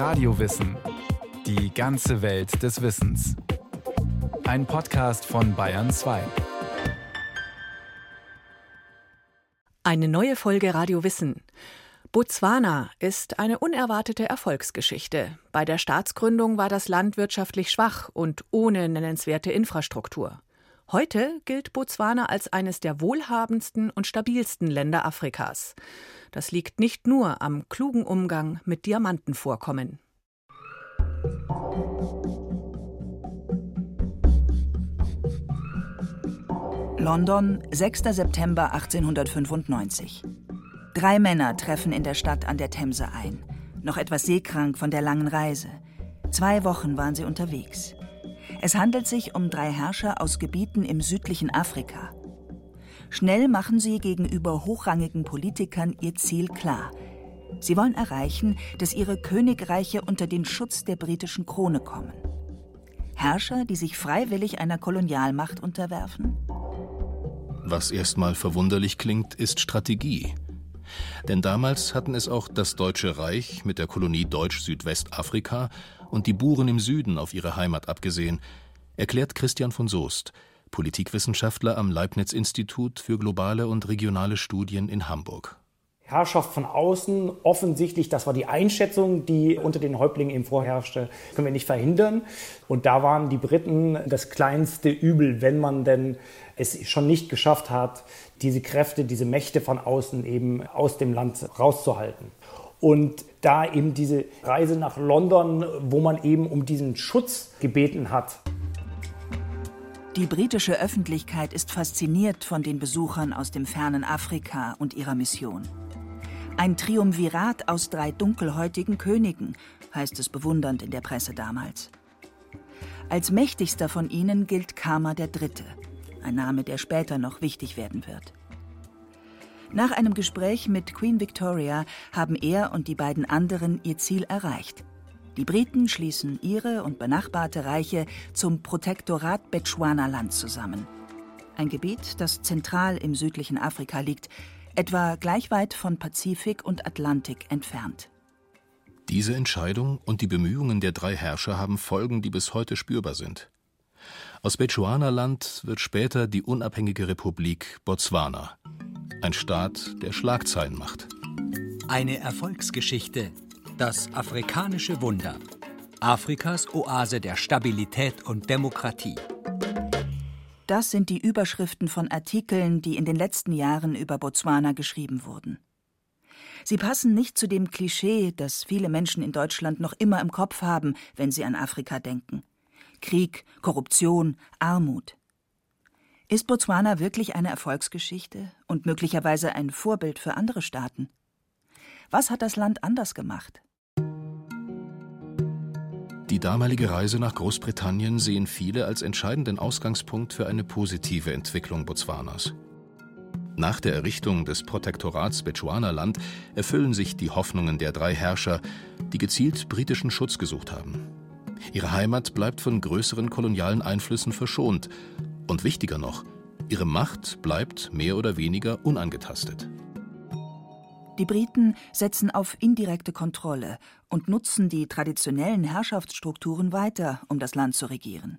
Radiowissen. Die ganze Welt des Wissens. Ein Podcast von Bayern 2. Eine neue Folge Radio Wissen. Botswana ist eine unerwartete Erfolgsgeschichte. Bei der Staatsgründung war das Land wirtschaftlich schwach und ohne nennenswerte Infrastruktur. Heute gilt Botswana als eines der wohlhabendsten und stabilsten Länder Afrikas. Das liegt nicht nur am klugen Umgang mit Diamantenvorkommen. London, 6. September 1895. Drei Männer treffen in der Stadt an der Themse ein. Noch etwas seekrank von der langen Reise. Zwei Wochen waren sie unterwegs. Es handelt sich um drei Herrscher aus Gebieten im südlichen Afrika. Schnell machen sie gegenüber hochrangigen Politikern ihr Ziel klar. Sie wollen erreichen, dass ihre Königreiche unter den Schutz der britischen Krone kommen. Herrscher, die sich freiwillig einer Kolonialmacht unterwerfen? Was erstmal verwunderlich klingt, ist Strategie. Denn damals hatten es auch das Deutsche Reich mit der Kolonie Deutsch-Südwestafrika und die Buren im Süden auf ihre Heimat abgesehen, erklärt Christian von Soest, Politikwissenschaftler am Leibniz-Institut für globale und regionale Studien in Hamburg. Herrschaft von außen, offensichtlich, das war die Einschätzung, die unter den Häuptlingen eben vorherrschte, können wir nicht verhindern. Und da waren die Briten das kleinste Übel, wenn man denn es schon nicht geschafft hat, diese Kräfte, diese Mächte von außen eben aus dem Land rauszuhalten. Und da eben diese Reise nach London, wo man eben um diesen Schutz gebeten hat. Die britische Öffentlichkeit ist fasziniert von den Besuchern aus dem fernen Afrika und ihrer Mission. Ein Triumvirat aus drei dunkelhäutigen Königen, heißt es bewundernd in der Presse damals. Als mächtigster von ihnen gilt Kama III., ein Name, der später noch wichtig werden wird. Nach einem Gespräch mit Queen Victoria haben er und die beiden anderen ihr Ziel erreicht. Die Briten schließen ihre und benachbarte Reiche zum Protektorat Bechuanaland zusammen. Ein Gebiet, das zentral im südlichen Afrika liegt, etwa gleich weit von Pazifik und Atlantik entfernt. Diese Entscheidung und die Bemühungen der drei Herrscher haben Folgen, die bis heute spürbar sind. Aus Bechuanaland wird später die unabhängige Republik Botswana ein Staat, der Schlagzeilen macht. Eine Erfolgsgeschichte. Das afrikanische Wunder. Afrikas Oase der Stabilität und Demokratie. Das sind die Überschriften von Artikeln, die in den letzten Jahren über Botswana geschrieben wurden. Sie passen nicht zu dem Klischee, das viele Menschen in Deutschland noch immer im Kopf haben, wenn sie an Afrika denken. Krieg, Korruption, Armut. Ist Botswana wirklich eine Erfolgsgeschichte und möglicherweise ein Vorbild für andere Staaten? Was hat das Land anders gemacht? Die damalige Reise nach Großbritannien sehen viele als entscheidenden Ausgangspunkt für eine positive Entwicklung Botswanas. Nach der Errichtung des Protektorats Bechuanaland erfüllen sich die Hoffnungen der drei Herrscher, die gezielt britischen Schutz gesucht haben. Ihre Heimat bleibt von größeren kolonialen Einflüssen verschont und wichtiger noch, ihre Macht bleibt mehr oder weniger unangetastet. Die Briten setzen auf indirekte Kontrolle und nutzen die traditionellen Herrschaftsstrukturen weiter, um das Land zu regieren.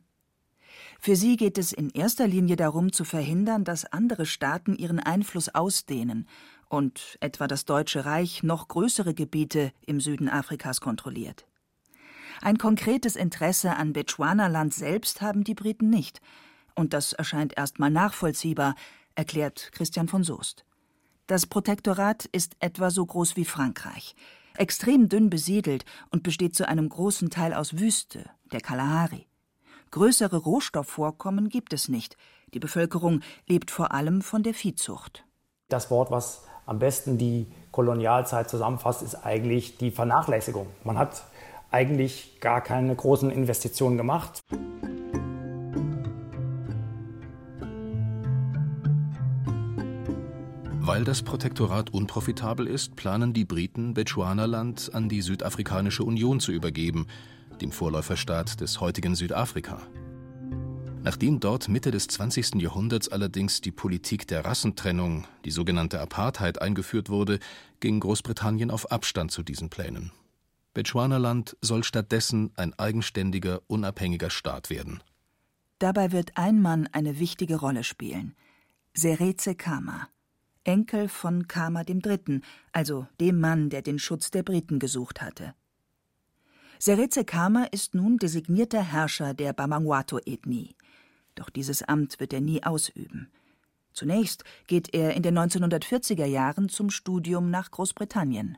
Für sie geht es in erster Linie darum, zu verhindern, dass andere Staaten ihren Einfluss ausdehnen und etwa das Deutsche Reich noch größere Gebiete im Süden Afrikas kontrolliert. Ein konkretes Interesse an Bechuanaland selbst haben die Briten nicht, und das erscheint erstmal nachvollziehbar, erklärt Christian von Soest. Das Protektorat ist etwa so groß wie Frankreich, extrem dünn besiedelt und besteht zu einem großen Teil aus Wüste, der Kalahari. Größere Rohstoffvorkommen gibt es nicht. Die Bevölkerung lebt vor allem von der Viehzucht. Das Wort, was am besten die Kolonialzeit zusammenfasst, ist eigentlich die Vernachlässigung. Man hat eigentlich gar keine großen Investitionen gemacht. Weil das Protektorat unprofitabel ist, planen die Briten, Bechuanaland an die Südafrikanische Union zu übergeben, dem Vorläuferstaat des heutigen Südafrika. Nachdem dort Mitte des 20. Jahrhunderts allerdings die Politik der Rassentrennung, die sogenannte Apartheid, eingeführt wurde, ging Großbritannien auf Abstand zu diesen Plänen. Bechuanaland soll stattdessen ein eigenständiger, unabhängiger Staat werden. Dabei wird ein Mann eine wichtige Rolle spielen: Seretse Khama, Enkel von Khama III., also dem Mann, der den Schutz der Briten gesucht hatte. Seretse Khama ist nun designierter Herrscher der Bamangwato-Ethnie. Doch dieses Amt wird er nie ausüben. Zunächst geht er in den 1940er Jahren zum Studium nach Großbritannien.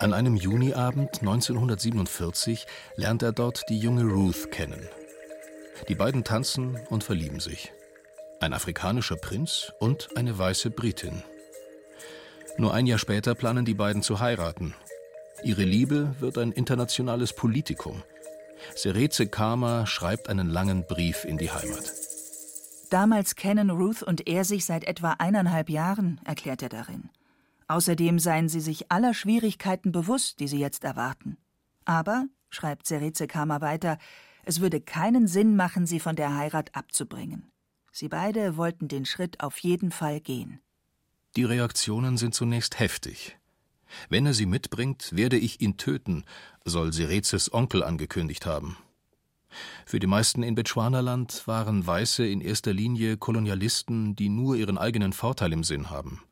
An einem Juniabend 1947 lernt er dort die junge Ruth kennen. Die beiden tanzen und verlieben sich. Ein afrikanischer Prinz und eine weiße Britin. Nur ein Jahr später planen die beiden zu heiraten. Ihre Liebe wird ein internationales Politikum. Seretse Kama schreibt einen langen Brief in die Heimat. Damals kennen Ruth und er sich seit etwa eineinhalb Jahren, erklärt er darin. Außerdem seien sie sich aller Schwierigkeiten bewusst, die sie jetzt erwarten. Aber, schreibt Sereze Kama weiter, es würde keinen Sinn machen, sie von der Heirat abzubringen. Sie beide wollten den Schritt auf jeden Fall gehen. Die Reaktionen sind zunächst heftig. Wenn er sie mitbringt, werde ich ihn töten, soll Serezes Onkel angekündigt haben. Für die meisten in Bechuanaland waren Weiße in erster Linie Kolonialisten, die nur ihren eigenen Vorteil im Sinn haben.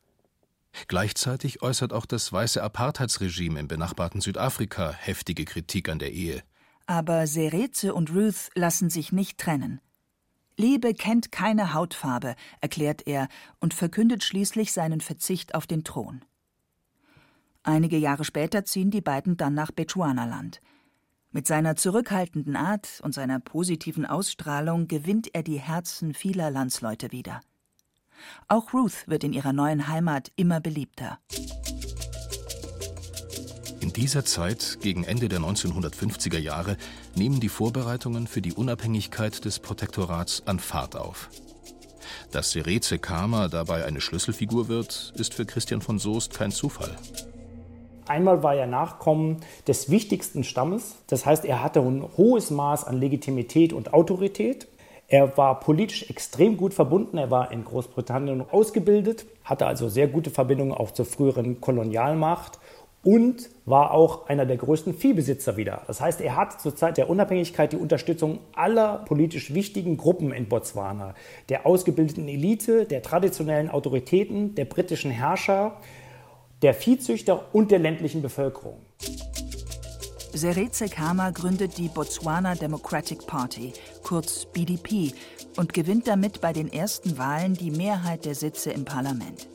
Gleichzeitig äußert auch das weiße Apartheidsregime im benachbarten Südafrika heftige Kritik an der Ehe. Aber Sereze und Ruth lassen sich nicht trennen. Liebe kennt keine Hautfarbe, erklärt er und verkündet schließlich seinen Verzicht auf den Thron. Einige Jahre später ziehen die beiden dann nach Bechuanaland. Mit seiner zurückhaltenden Art und seiner positiven Ausstrahlung gewinnt er die Herzen vieler Landsleute wieder. Auch Ruth wird in ihrer neuen Heimat immer beliebter. In dieser Zeit, gegen Ende der 1950er Jahre, nehmen die Vorbereitungen für die Unabhängigkeit des Protektorats an Fahrt auf. Dass Sereze Kama dabei eine Schlüsselfigur wird, ist für Christian von Soest kein Zufall. Einmal war er Nachkommen des wichtigsten Stammes, das heißt, er hatte ein hohes Maß an Legitimität und Autorität. Er war politisch extrem gut verbunden. Er war in Großbritannien ausgebildet, hatte also sehr gute Verbindungen auch zur früheren Kolonialmacht und war auch einer der größten Viehbesitzer wieder. Das heißt, er hat zur Zeit der Unabhängigkeit die Unterstützung aller politisch wichtigen Gruppen in Botswana, der ausgebildeten Elite, der traditionellen Autoritäten, der britischen Herrscher, der Viehzüchter und der ländlichen Bevölkerung. Seretse Khama gründet die Botswana Democratic Party, kurz BDP, und gewinnt damit bei den ersten Wahlen die Mehrheit der Sitze im Parlament.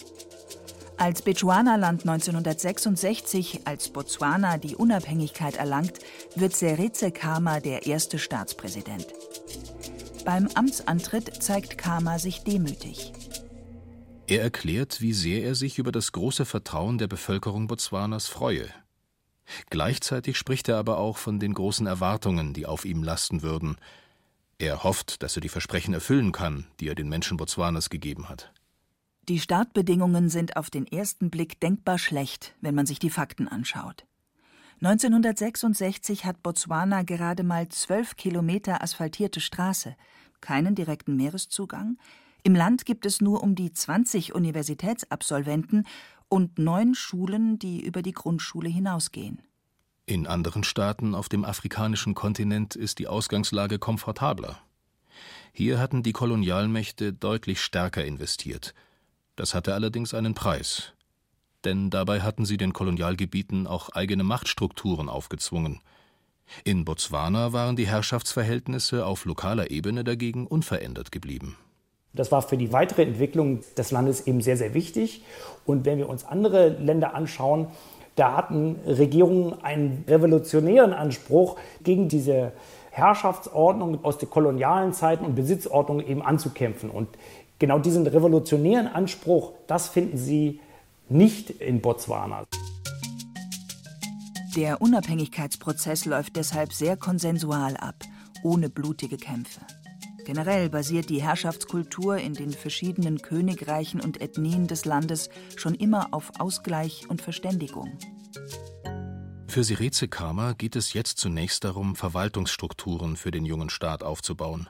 Als Bechuanaland 1966 als Botswana die Unabhängigkeit erlangt, wird Seretse Khama der erste Staatspräsident. Beim Amtsantritt zeigt Khama sich demütig. Er erklärt, wie sehr er sich über das große Vertrauen der Bevölkerung Botswanas freue. Gleichzeitig spricht er aber auch von den großen Erwartungen, die auf ihm lasten würden. Er hofft, dass er die Versprechen erfüllen kann, die er den Menschen Botswanas gegeben hat. Die Startbedingungen sind auf den ersten Blick denkbar schlecht, wenn man sich die Fakten anschaut. 1966 hat Botswana gerade mal zwölf Kilometer asphaltierte Straße, keinen direkten Meereszugang. Im Land gibt es nur um die 20 Universitätsabsolventen und neun Schulen, die über die Grundschule hinausgehen. In anderen Staaten auf dem afrikanischen Kontinent ist die Ausgangslage komfortabler. Hier hatten die Kolonialmächte deutlich stärker investiert. Das hatte allerdings einen Preis. Denn dabei hatten sie den Kolonialgebieten auch eigene Machtstrukturen aufgezwungen. In Botswana waren die Herrschaftsverhältnisse auf lokaler Ebene dagegen unverändert geblieben. Das war für die weitere Entwicklung des Landes eben sehr, sehr wichtig. Und wenn wir uns andere Länder anschauen, da hatten Regierungen einen revolutionären Anspruch, gegen diese Herrschaftsordnung aus den kolonialen Zeiten und Besitzordnung eben anzukämpfen. Und genau diesen revolutionären Anspruch, das finden Sie nicht in Botswana. Der Unabhängigkeitsprozess läuft deshalb sehr konsensual ab, ohne blutige Kämpfe. Generell basiert die Herrschaftskultur in den verschiedenen Königreichen und Ethnien des Landes schon immer auf Ausgleich und Verständigung. Für Sireze Kama geht es jetzt zunächst darum, Verwaltungsstrukturen für den jungen Staat aufzubauen.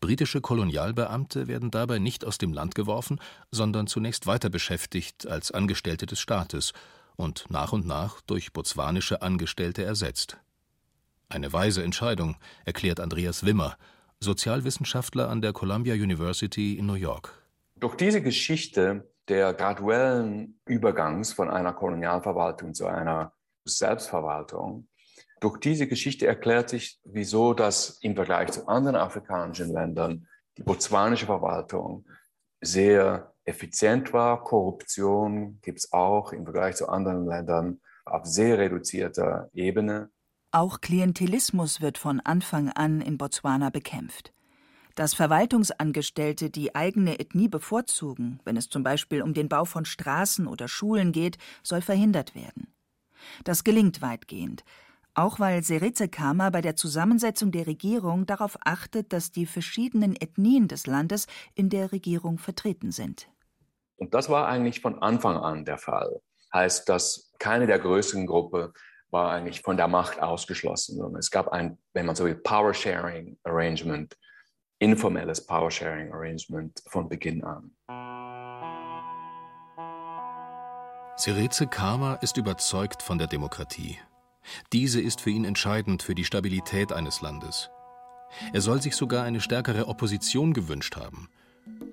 Britische Kolonialbeamte werden dabei nicht aus dem Land geworfen, sondern zunächst weiter beschäftigt als Angestellte des Staates und nach und nach durch botswanische Angestellte ersetzt. Eine weise Entscheidung, erklärt Andreas Wimmer, Sozialwissenschaftler an der Columbia University in New York. Durch diese Geschichte der graduellen Übergangs von einer Kolonialverwaltung zu einer Selbstverwaltung, durch diese Geschichte erklärt sich, wieso das im Vergleich zu anderen afrikanischen Ländern die botswanische Verwaltung sehr effizient war. Korruption gibt es auch im Vergleich zu anderen Ländern auf sehr reduzierter Ebene. Auch Klientelismus wird von Anfang an in Botswana bekämpft. Dass Verwaltungsangestellte die eigene Ethnie bevorzugen, wenn es zum Beispiel um den Bau von Straßen oder Schulen geht, soll verhindert werden. Das gelingt weitgehend, auch weil Seretse Kama bei der Zusammensetzung der Regierung darauf achtet, dass die verschiedenen Ethnien des Landes in der Regierung vertreten sind. Und das war eigentlich von Anfang an der Fall. Heißt, dass keine der größeren Gruppen war eigentlich von der Macht ausgeschlossen, sondern es gab ein, wenn man so will, Power Sharing Arrangement, informelles Power Sharing Arrangement von Beginn an. Seretse Kama ist überzeugt von der Demokratie. Diese ist für ihn entscheidend für die Stabilität eines Landes. Er soll sich sogar eine stärkere Opposition gewünscht haben.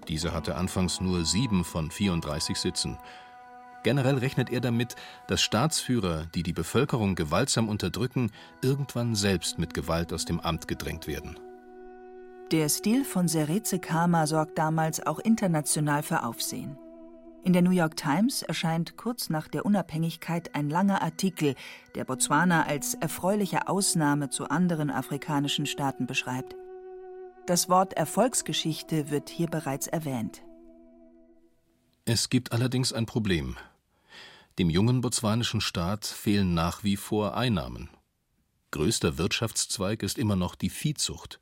Diese hatte anfangs nur sieben von 34 Sitzen. Generell rechnet er damit, dass Staatsführer, die die Bevölkerung gewaltsam unterdrücken, irgendwann selbst mit Gewalt aus dem Amt gedrängt werden. Der Stil von Seretse Kama sorgt damals auch international für Aufsehen. In der New York Times erscheint kurz nach der Unabhängigkeit ein langer Artikel, der Botswana als erfreuliche Ausnahme zu anderen afrikanischen Staaten beschreibt. Das Wort Erfolgsgeschichte wird hier bereits erwähnt. Es gibt allerdings ein Problem. Dem jungen botswanischen Staat fehlen nach wie vor Einnahmen. Größter Wirtschaftszweig ist immer noch die Viehzucht.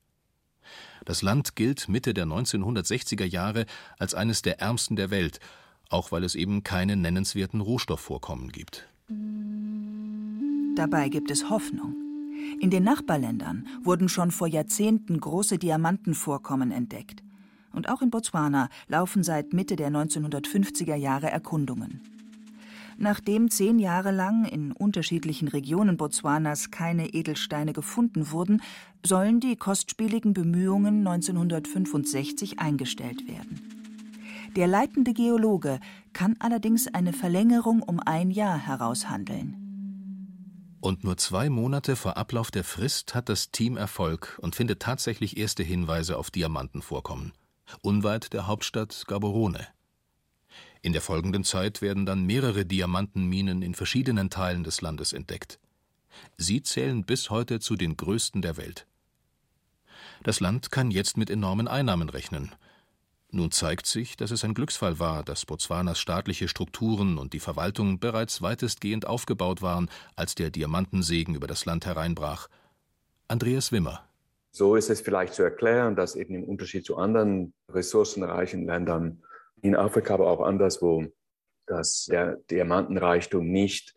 Das Land gilt Mitte der 1960er Jahre als eines der ärmsten der Welt auch weil es eben keine nennenswerten Rohstoffvorkommen gibt. Dabei gibt es Hoffnung. In den Nachbarländern wurden schon vor Jahrzehnten große Diamantenvorkommen entdeckt. Und auch in Botswana laufen seit Mitte der 1950er Jahre Erkundungen. Nachdem zehn Jahre lang in unterschiedlichen Regionen Botswanas keine Edelsteine gefunden wurden, sollen die kostspieligen Bemühungen 1965 eingestellt werden. Der leitende Geologe kann allerdings eine Verlängerung um ein Jahr heraushandeln. Und nur zwei Monate vor Ablauf der Frist hat das Team Erfolg und findet tatsächlich erste Hinweise auf Diamantenvorkommen. Unweit der Hauptstadt Gaborone. In der folgenden Zeit werden dann mehrere Diamantenminen in verschiedenen Teilen des Landes entdeckt. Sie zählen bis heute zu den größten der Welt. Das Land kann jetzt mit enormen Einnahmen rechnen nun zeigt sich, dass es ein Glücksfall war, dass Botswanas staatliche Strukturen und die Verwaltung bereits weitestgehend aufgebaut waren, als der Diamantensegen über das Land hereinbrach. Andreas Wimmer. So ist es vielleicht zu erklären, dass eben im Unterschied zu anderen ressourcenreichen Ländern in Afrika, aber auch anderswo, dass der Diamantenreichtum nicht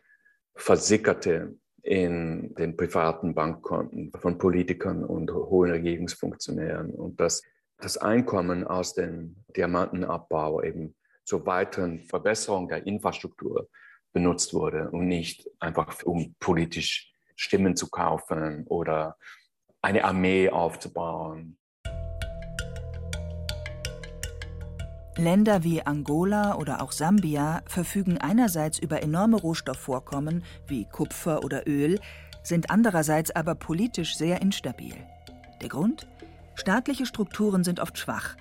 versickerte in den privaten Bankkonten von Politikern und hohen Regierungsfunktionären und dass das Einkommen aus dem Diamantenabbau eben zur weiteren Verbesserung der Infrastruktur benutzt wurde und nicht einfach um politisch Stimmen zu kaufen oder eine Armee aufzubauen. Länder wie Angola oder auch Sambia verfügen einerseits über enorme Rohstoffvorkommen wie Kupfer oder Öl, sind andererseits aber politisch sehr instabil. Der Grund? Staatliche Strukturen sind oft schwach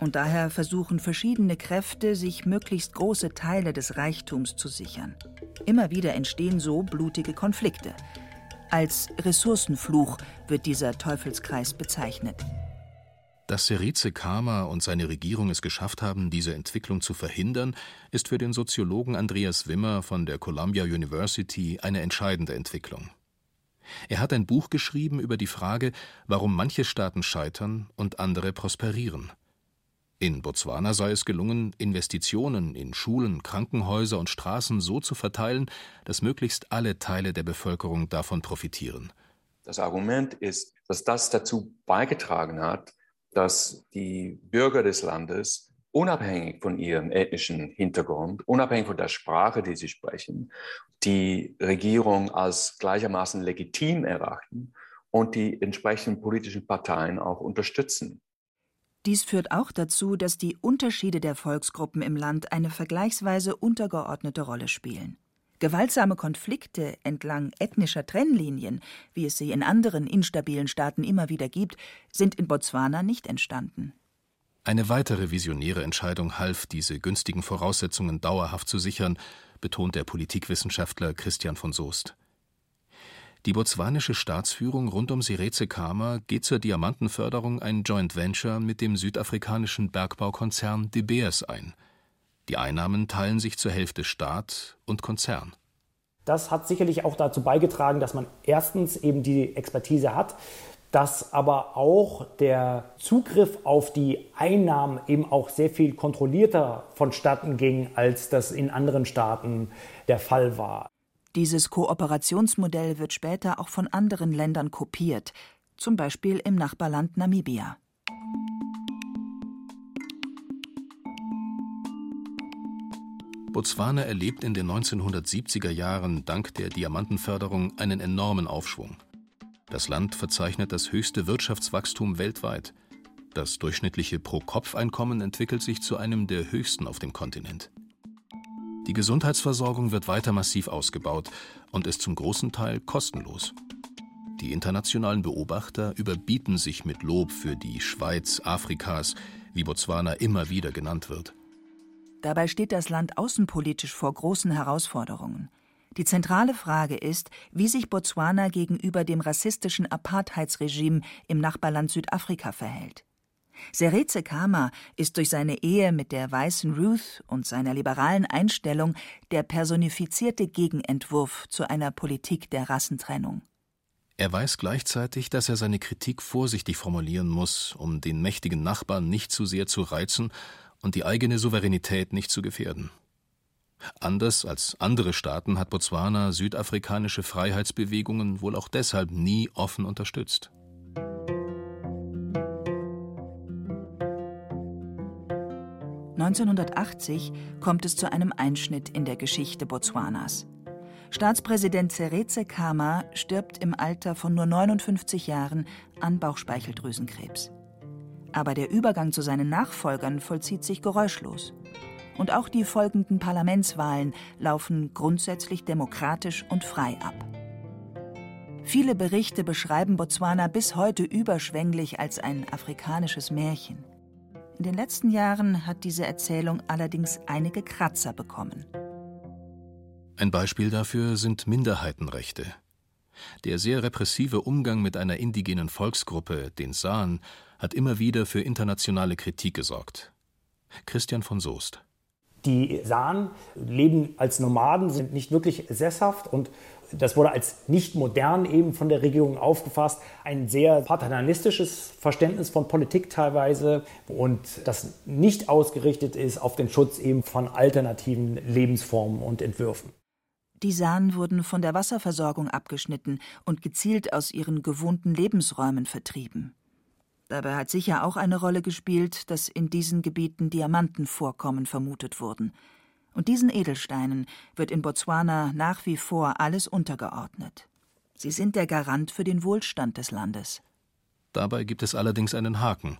und daher versuchen verschiedene Kräfte, sich möglichst große Teile des Reichtums zu sichern. Immer wieder entstehen so blutige Konflikte. Als Ressourcenfluch wird dieser Teufelskreis bezeichnet. Dass Serize Kama und seine Regierung es geschafft haben, diese Entwicklung zu verhindern, ist für den Soziologen Andreas Wimmer von der Columbia University eine entscheidende Entwicklung. Er hat ein Buch geschrieben über die Frage, warum manche Staaten scheitern und andere prosperieren. In Botswana sei es gelungen, Investitionen in Schulen, Krankenhäuser und Straßen so zu verteilen, dass möglichst alle Teile der Bevölkerung davon profitieren. Das Argument ist, dass das dazu beigetragen hat, dass die Bürger des Landes unabhängig von ihrem ethnischen Hintergrund, unabhängig von der Sprache, die sie sprechen, die Regierung als gleichermaßen legitim erachten und die entsprechenden politischen Parteien auch unterstützen. Dies führt auch dazu, dass die Unterschiede der Volksgruppen im Land eine vergleichsweise untergeordnete Rolle spielen. Gewaltsame Konflikte entlang ethnischer Trennlinien, wie es sie in anderen instabilen Staaten immer wieder gibt, sind in Botswana nicht entstanden. Eine weitere visionäre Entscheidung half, diese günstigen Voraussetzungen dauerhaft zu sichern, betont der Politikwissenschaftler Christian von Soest. Die botswanische Staatsführung rund um Sireze Khama geht zur Diamantenförderung ein Joint Venture mit dem südafrikanischen Bergbaukonzern De Beers ein. Die Einnahmen teilen sich zur Hälfte Staat und Konzern. Das hat sicherlich auch dazu beigetragen, dass man erstens eben die Expertise hat, dass aber auch der Zugriff auf die Einnahmen eben auch sehr viel kontrollierter vonstatten ging, als das in anderen Staaten der Fall war. Dieses Kooperationsmodell wird später auch von anderen Ländern kopiert, zum Beispiel im Nachbarland Namibia. Botswana erlebt in den 1970er Jahren dank der Diamantenförderung einen enormen Aufschwung. Das Land verzeichnet das höchste Wirtschaftswachstum weltweit. Das durchschnittliche Pro-Kopf-Einkommen entwickelt sich zu einem der höchsten auf dem Kontinent. Die Gesundheitsversorgung wird weiter massiv ausgebaut und ist zum großen Teil kostenlos. Die internationalen Beobachter überbieten sich mit Lob für die Schweiz Afrikas, wie Botswana immer wieder genannt wird. Dabei steht das Land außenpolitisch vor großen Herausforderungen. Die zentrale Frage ist, wie sich Botswana gegenüber dem rassistischen Apartheidsregime im Nachbarland Südafrika verhält. Seretse Khama ist durch seine Ehe mit der weißen Ruth und seiner liberalen Einstellung der personifizierte Gegenentwurf zu einer Politik der Rassentrennung. Er weiß gleichzeitig, dass er seine Kritik vorsichtig formulieren muss, um den mächtigen Nachbarn nicht zu sehr zu reizen und die eigene Souveränität nicht zu gefährden. Anders als andere Staaten hat Botswana südafrikanische Freiheitsbewegungen wohl auch deshalb nie offen unterstützt. 1980 kommt es zu einem Einschnitt in der Geschichte Botswanas. Staatspräsident Seretse Khama stirbt im Alter von nur 59 Jahren an Bauchspeicheldrüsenkrebs. Aber der Übergang zu seinen Nachfolgern vollzieht sich geräuschlos. Und auch die folgenden Parlamentswahlen laufen grundsätzlich demokratisch und frei ab. Viele Berichte beschreiben Botswana bis heute überschwänglich als ein afrikanisches Märchen. In den letzten Jahren hat diese Erzählung allerdings einige Kratzer bekommen. Ein Beispiel dafür sind Minderheitenrechte. Der sehr repressive Umgang mit einer indigenen Volksgruppe, den San, hat immer wieder für internationale Kritik gesorgt. Christian von Soest. Die San leben als Nomaden, sind nicht wirklich sesshaft und das wurde als nicht modern eben von der Regierung aufgefasst. Ein sehr paternalistisches Verständnis von Politik teilweise und das nicht ausgerichtet ist auf den Schutz eben von alternativen Lebensformen und Entwürfen. Die San wurden von der Wasserversorgung abgeschnitten und gezielt aus ihren gewohnten Lebensräumen vertrieben. Dabei hat sicher auch eine Rolle gespielt, dass in diesen Gebieten Diamantenvorkommen vermutet wurden – und diesen Edelsteinen wird in Botswana nach wie vor alles untergeordnet. Sie sind der Garant für den Wohlstand des Landes. Dabei gibt es allerdings einen Haken.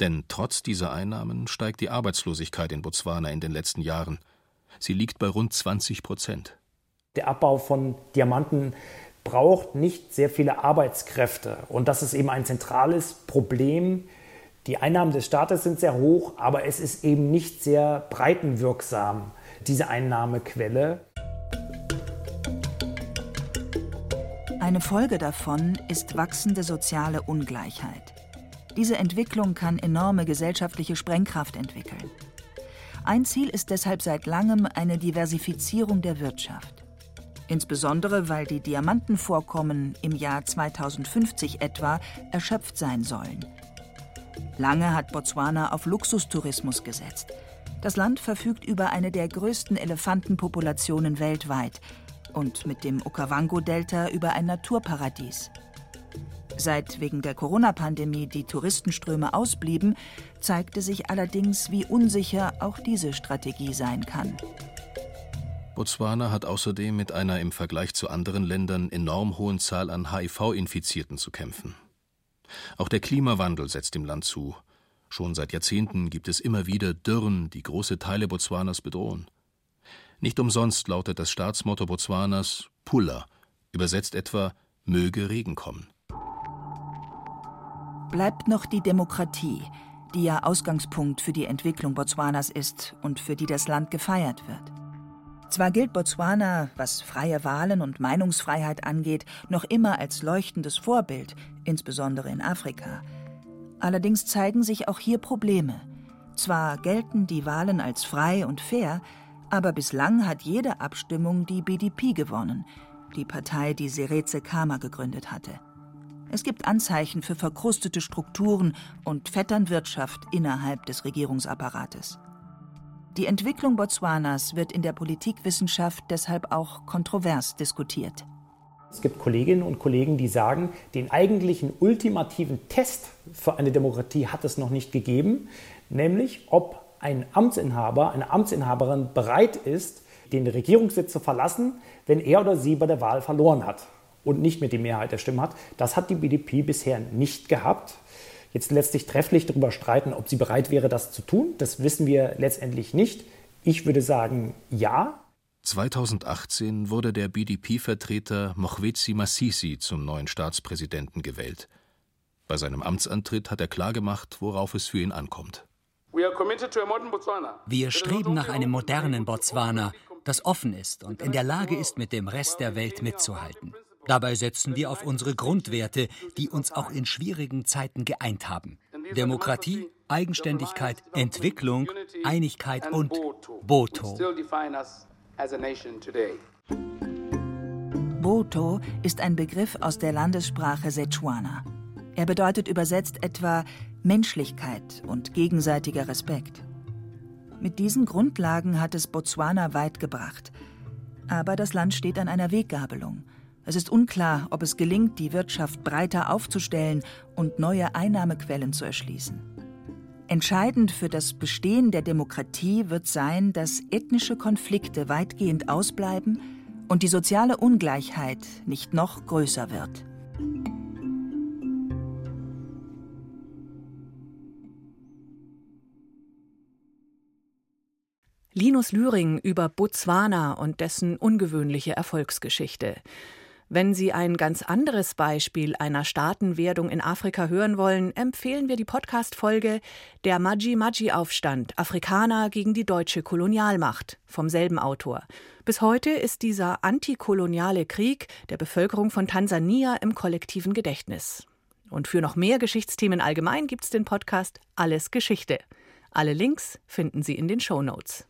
Denn trotz dieser Einnahmen steigt die Arbeitslosigkeit in Botswana in den letzten Jahren. Sie liegt bei rund 20 Prozent. Der Abbau von Diamanten braucht nicht sehr viele Arbeitskräfte. Und das ist eben ein zentrales Problem die Einnahmen des Staates sind sehr hoch, aber es ist eben nicht sehr breitenwirksam, diese Einnahmequelle. Eine Folge davon ist wachsende soziale Ungleichheit. Diese Entwicklung kann enorme gesellschaftliche Sprengkraft entwickeln. Ein Ziel ist deshalb seit langem eine Diversifizierung der Wirtschaft. Insbesondere weil die Diamantenvorkommen im Jahr 2050 etwa erschöpft sein sollen Lange hat Botswana auf Luxustourismus gesetzt. Das Land verfügt über eine der größten Elefantenpopulationen weltweit und mit dem Okavango-Delta über ein Naturparadies. Seit wegen der Corona-Pandemie die Touristenströme ausblieben, zeigte sich allerdings, wie unsicher auch diese Strategie sein kann. Botswana hat außerdem mit einer im Vergleich zu anderen Ländern enorm hohen Zahl an HIV-Infizierten zu kämpfen. Auch der Klimawandel setzt dem Land zu. Schon seit Jahrzehnten gibt es immer wieder Dürren, die große Teile Botswanas bedrohen. Nicht umsonst lautet das Staatsmotto Botswanas Pulla, übersetzt etwa möge Regen kommen. Bleibt noch die Demokratie, die ja Ausgangspunkt für die Entwicklung Botswanas ist und für die das Land gefeiert wird. Zwar gilt Botswana, was freie Wahlen und Meinungsfreiheit angeht, noch immer als leuchtendes Vorbild, insbesondere in Afrika. Allerdings zeigen sich auch hier Probleme. Zwar gelten die Wahlen als frei und fair, aber bislang hat jede Abstimmung die BDP gewonnen, die Partei, die Seretse Khama gegründet hatte. Es gibt Anzeichen für verkrustete Strukturen und Vetternwirtschaft innerhalb des Regierungsapparates. Die Entwicklung Botswanas wird in der Politikwissenschaft deshalb auch kontrovers diskutiert. Es gibt Kolleginnen und Kollegen, die sagen, den eigentlichen ultimativen Test für eine Demokratie hat es noch nicht gegeben, nämlich ob ein Amtsinhaber, eine Amtsinhaberin bereit ist, den Regierungssitz zu verlassen, wenn er oder sie bei der Wahl verloren hat und nicht mehr die Mehrheit der Stimmen hat. Das hat die BDP bisher nicht gehabt jetzt letztlich trefflich darüber streiten, ob sie bereit wäre, das zu tun. Das wissen wir letztendlich nicht. Ich würde sagen, ja. 2018 wurde der BDP-Vertreter Mochwezi Masisi zum neuen Staatspräsidenten gewählt. Bei seinem Amtsantritt hat er klargemacht, worauf es für ihn ankommt. Wir streben nach einem modernen Botswana, das offen ist und in der Lage ist, mit dem Rest der Welt mitzuhalten. Dabei setzen wir auf unsere Grundwerte, die uns auch in schwierigen Zeiten geeint haben. Demokratie, Eigenständigkeit, Entwicklung, Einigkeit und Boto. Boto ist ein Begriff aus der Landessprache Szechuana. Er bedeutet übersetzt etwa Menschlichkeit und gegenseitiger Respekt. Mit diesen Grundlagen hat es Botswana weit gebracht. Aber das Land steht an einer Weggabelung. Es ist unklar, ob es gelingt, die Wirtschaft breiter aufzustellen und neue Einnahmequellen zu erschließen. Entscheidend für das Bestehen der Demokratie wird sein, dass ethnische Konflikte weitgehend ausbleiben und die soziale Ungleichheit nicht noch größer wird. Linus Lühring über Botswana und dessen ungewöhnliche Erfolgsgeschichte. Wenn Sie ein ganz anderes Beispiel einer Staatenwerdung in Afrika hören wollen, empfehlen wir die Podcast-Folge Der Maji-Maji-Aufstand Afrikaner gegen die deutsche Kolonialmacht vom selben Autor. Bis heute ist dieser antikoloniale Krieg der Bevölkerung von Tansania im kollektiven Gedächtnis. Und für noch mehr Geschichtsthemen allgemein gibt es den Podcast Alles Geschichte. Alle Links finden Sie in den Show Notes.